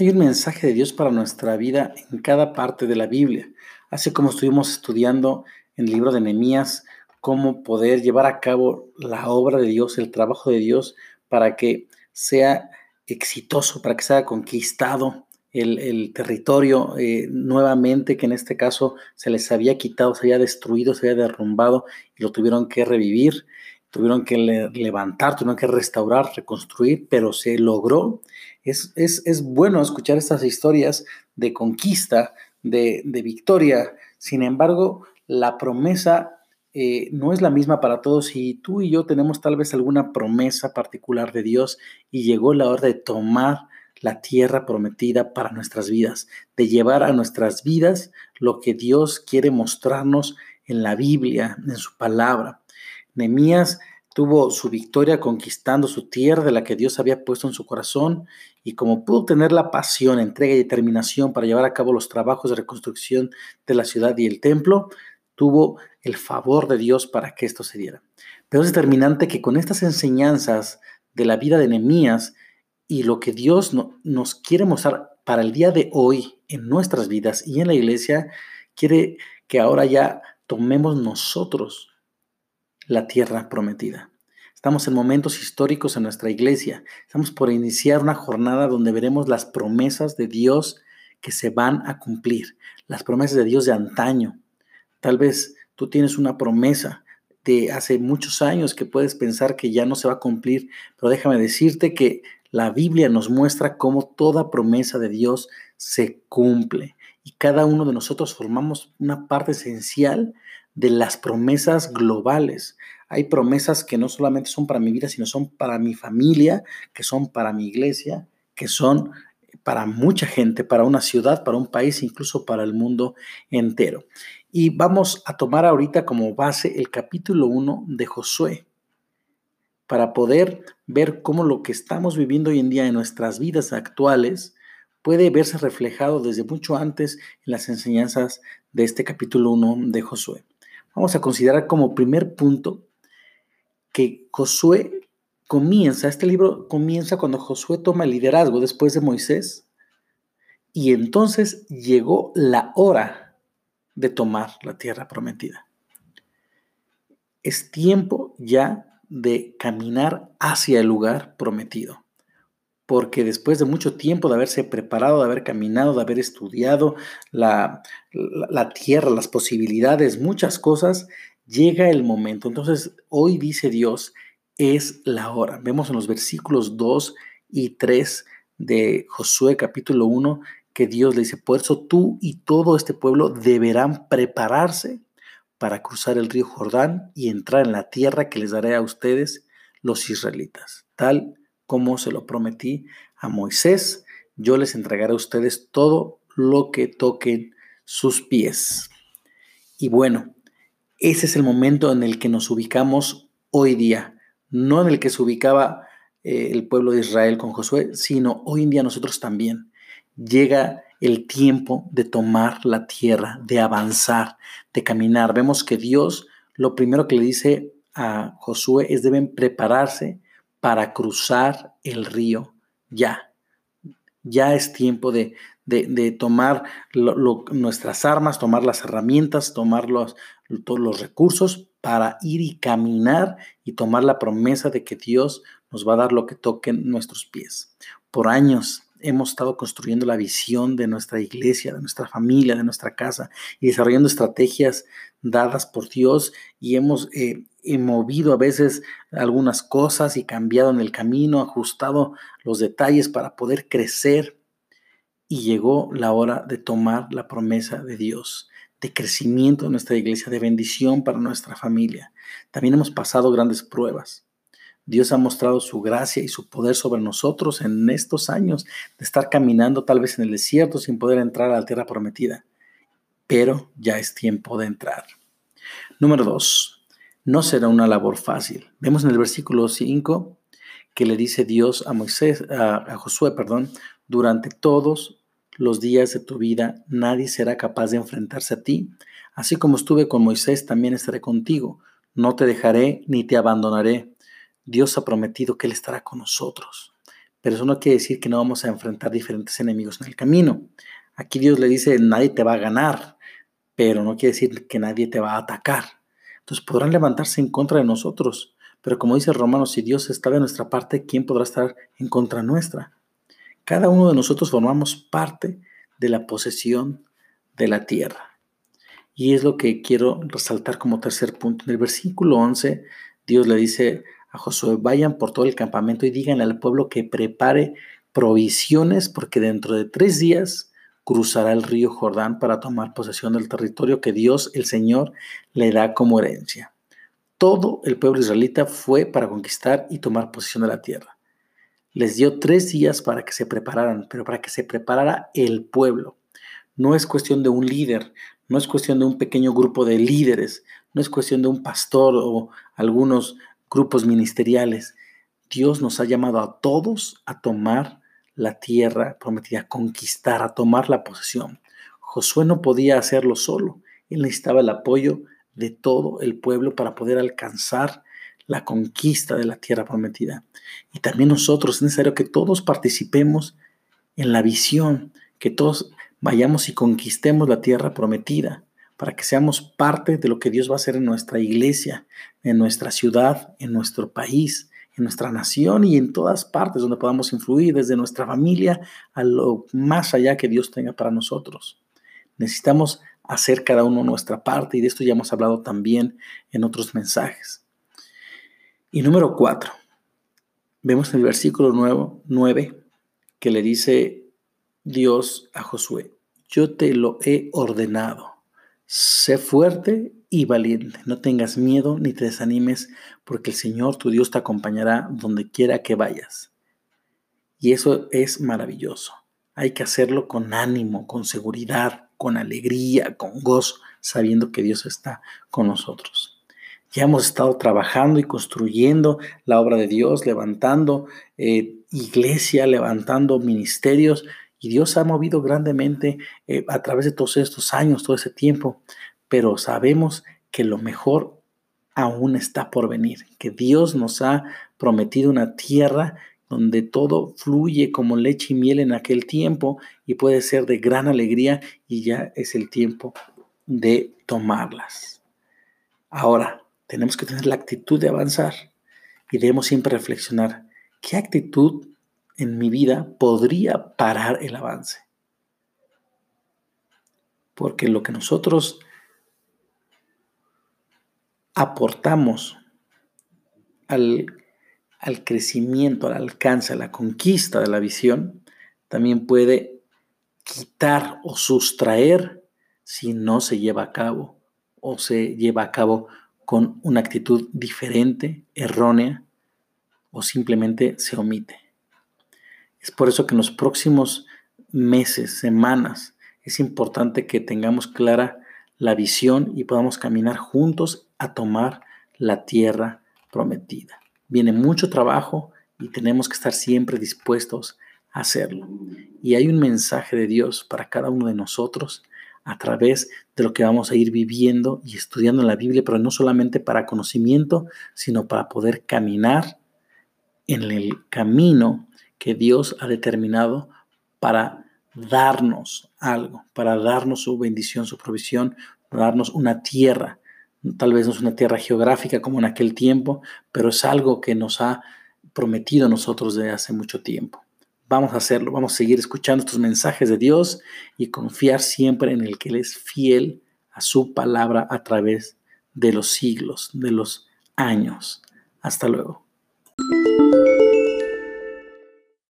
Hay un mensaje de Dios para nuestra vida en cada parte de la Biblia, así como estuvimos estudiando en el libro de Nehemías cómo poder llevar a cabo la obra de Dios, el trabajo de Dios, para que sea exitoso, para que sea conquistado el, territorio eh, nuevamente, que en este caso se les había quitado, se había destruido, se había derrumbado y lo tuvieron que revivir, tuvieron que levantar, tuvieron que restaurar, reconstruir, pero se logró es, bueno escuchar estas historias de conquista, de, victoria. Sin embargo, la promesa eh, no es la misma para todos y tú y yo tenemos tal vez alguna promesa particular de Dios y llegó la hora de tomar la tierra prometida para nuestras vidas, de llevar a nuestras vidas lo que Dios quiere mostrarnos en la Biblia, en su palabra. Nehemías tuvo su victoria conquistando su tierra de la que Dios había puesto en su corazón y como pudo tener la pasión, entrega y determinación para llevar a cabo los trabajos de reconstrucción de la ciudad y el templo, tuvo el favor de Dios para que esto se diera. Pero es determinante que con estas enseñanzas de la vida de Nehemías y lo que Dios nos quiere mostrar para el día de hoy en nuestras vidas y en la iglesia, quiere que ahora ya tomemos nosotros la tierra prometida. Estamos en momentos históricos en nuestra iglesia. Estamos por iniciar una jornada donde veremos las promesas de Dios que se van a cumplir, las promesas de Dios de antaño. Tal vez tú tienes una promesa de hace muchos años que puedes pensar que ya no se va a cumplir, pero déjame decirte que la Biblia nos muestra cómo toda promesa de Dios se cumple y cada uno de nosotros formamos una parte esencial de las promesas globales. Hay promesas que no solamente son para mi vida, sino son para mi familia, que son para mi iglesia, que son para mucha gente, para una ciudad, para un país, incluso para el mundo entero. Y vamos a tomar ahorita como base el capítulo 1 de Josué para poder ver cómo lo que estamos viviendo hoy en día en nuestras vidas actuales puede verse reflejado desde mucho antes en las enseñanzas de este capítulo 1 de Josué vamos a considerar como primer punto que Josué comienza, este libro comienza cuando Josué toma el liderazgo después de Moisés y entonces llegó la hora de tomar la tierra prometida. Es tiempo ya de caminar hacia el lugar prometido porque después de mucho tiempo de haberse preparado, de haber caminado, de haber estudiado la, tierra, las posibilidades, muchas cosas, llega el momento. Entonces, hoy dice Dios, es la hora. Vemos en los versículos 2 y 3 de Josué capítulo 1 que Dios le dice, por eso tú y todo este pueblo deberán prepararse para cruzar el río Jordán y entrar en la tierra que les daré a ustedes los israelitas, tal como se lo prometí a Moisés, yo les entregaré a ustedes todo lo que toquen sus pies. Y bueno, ese es el momento en el que nos ubicamos hoy día, no en el que se ubicaba eh, el pueblo de Israel con Josué, sino hoy en día nosotros también. Llega el tiempo de tomar la tierra, de avanzar, de caminar. Vemos que Dios lo primero que le dice a Josué es deben prepararse para cruzar el río ya. Ya es tiempo de, tomar nuestras armas, tomar las herramientas, tomar los, todos los recursos para ir y caminar y tomar la promesa de que Dios nos va a dar lo que toquen nuestros pies. Por años hemos estado construyendo la visión de nuestra iglesia, de nuestra familia, de nuestra casa y desarrollando estrategias dadas por Dios y hemos eh, movido a veces algunas cosas y cambiado en el camino, ajustado los detalles para poder crecer y llegó la hora de tomar la promesa de Dios de crecimiento de nuestra iglesia, de bendición para nuestra familia. También hemos pasado grandes pruebas. Dios ha mostrado su gracia y su poder sobre nosotros en estos años de estar caminando tal vez en el desierto sin poder entrar a la tierra prometida. Pero ya es tiempo de entrar. Número dos, no será una labor fácil. Vemos en el versículo 5 que le dice Dios a Moisés, a, a Josué, perdón, durante todos los días de tu vida nadie será capaz de enfrentarse a ti. Así como estuve con Moisés, también estaré contigo. No te dejaré ni te abandonaré. Dios ha prometido que Él estará con nosotros. pero eso no quiere decir que no vamos a enfrentar diferentes enemigos en el camino. Aquí Dios le dice, nadie te va a ganar, pero no quiere decir que nadie te va a atacar. Entonces podrán levantarse en contra de nosotros, pero como dice Romanos, si Dios está de nuestra parte, ¿quién podrá estar en contra nuestra? Cada uno de nosotros formamos parte de la posesión de la tierra. Y es lo que quiero resaltar como tercer punto. En el versículo 11, Dios le dice a Josué, vayan por todo el campamento y díganle al pueblo que prepare provisiones porque dentro de tres días cruzará el río Jordán para tomar posesión del territorio que Dios, el Señor, le da como herencia. Todo el pueblo israelita fue para conquistar y tomar posesión de la tierra. Les dio tres días para que se prepararan, pero para que se preparara el pueblo. No es cuestión de un líder, no es cuestión de un pequeño grupo de líderes, no es cuestión de un pastor o algunos grupos ministeriales. Dios nos ha llamado a todos a tomar la tierra prometida, conquistar, a tomar la posesión. Josué no podía hacerlo solo, él necesitaba el apoyo de todo el pueblo para poder alcanzar la conquista de la tierra prometida. Y también nosotros es necesario que todos participemos en la visión, que todos vayamos y conquistemos la tierra prometida para que seamos parte de lo que Dios va a hacer en nuestra iglesia, en nuestra ciudad, en nuestro país, en nuestra nación y en todas partes donde podamos influir, desde nuestra familia a lo más allá que Dios tenga para nosotros. Necesitamos hacer cada uno nuestra parte y de esto ya hemos hablado también en otros mensajes. Y número cuatro, vemos en el versículo 9 que le dice Dios a Josué, yo te lo he ordenado Sé fuerte y valiente, no tengas miedo ni te desanimes, porque el Señor tu Dios te acompañará donde quiera que vayas. Y eso es maravilloso. Hay que hacerlo con ánimo, con seguridad, con alegría, con gozo, sabiendo que Dios está con nosotros. Ya hemos estado trabajando y construyendo la obra de Dios, levantando eh, iglesia, levantando ministerios y Dios ha movido grandemente eh, a través de todos estos años, todo ese tiempo, pero sabemos que lo mejor aún está por venir, que Dios nos ha prometido una tierra donde todo fluye como leche y miel en aquel tiempo y puede ser de gran alegría y ya es el tiempo de tomarlas. Ahora, tenemos que tener la actitud de avanzar y debemos siempre reflexionar, ¿qué actitud en mi vida podría parar el avance. Porque lo que nosotros aportamos al, al crecimiento, al alcance, a la conquista de la visión, también puede quitar o sustraer si no se lleva a cabo o se lleva a cabo con una actitud diferente, errónea o simplemente se omite. Es por eso que en los próximos meses, semanas, es importante que tengamos clara la visión y podamos caminar juntos a tomar la tierra prometida. Viene mucho trabajo y tenemos que estar siempre dispuestos a hacerlo. Y hay un mensaje de Dios para cada uno de nosotros a través de lo que vamos a ir viviendo y estudiando en la Biblia, pero no solamente para conocimiento, sino para poder caminar en el camino que Dios ha determinado para darnos algo, para darnos su bendición, su provisión, darnos una tierra. Tal vez no es una tierra geográfica como en aquel tiempo, pero es algo que nos ha prometido a nosotros desde hace mucho tiempo. Vamos a hacerlo, vamos a seguir escuchando estos mensajes de Dios y confiar siempre en el que Él es fiel a su palabra a través de los siglos, de los años. Hasta luego.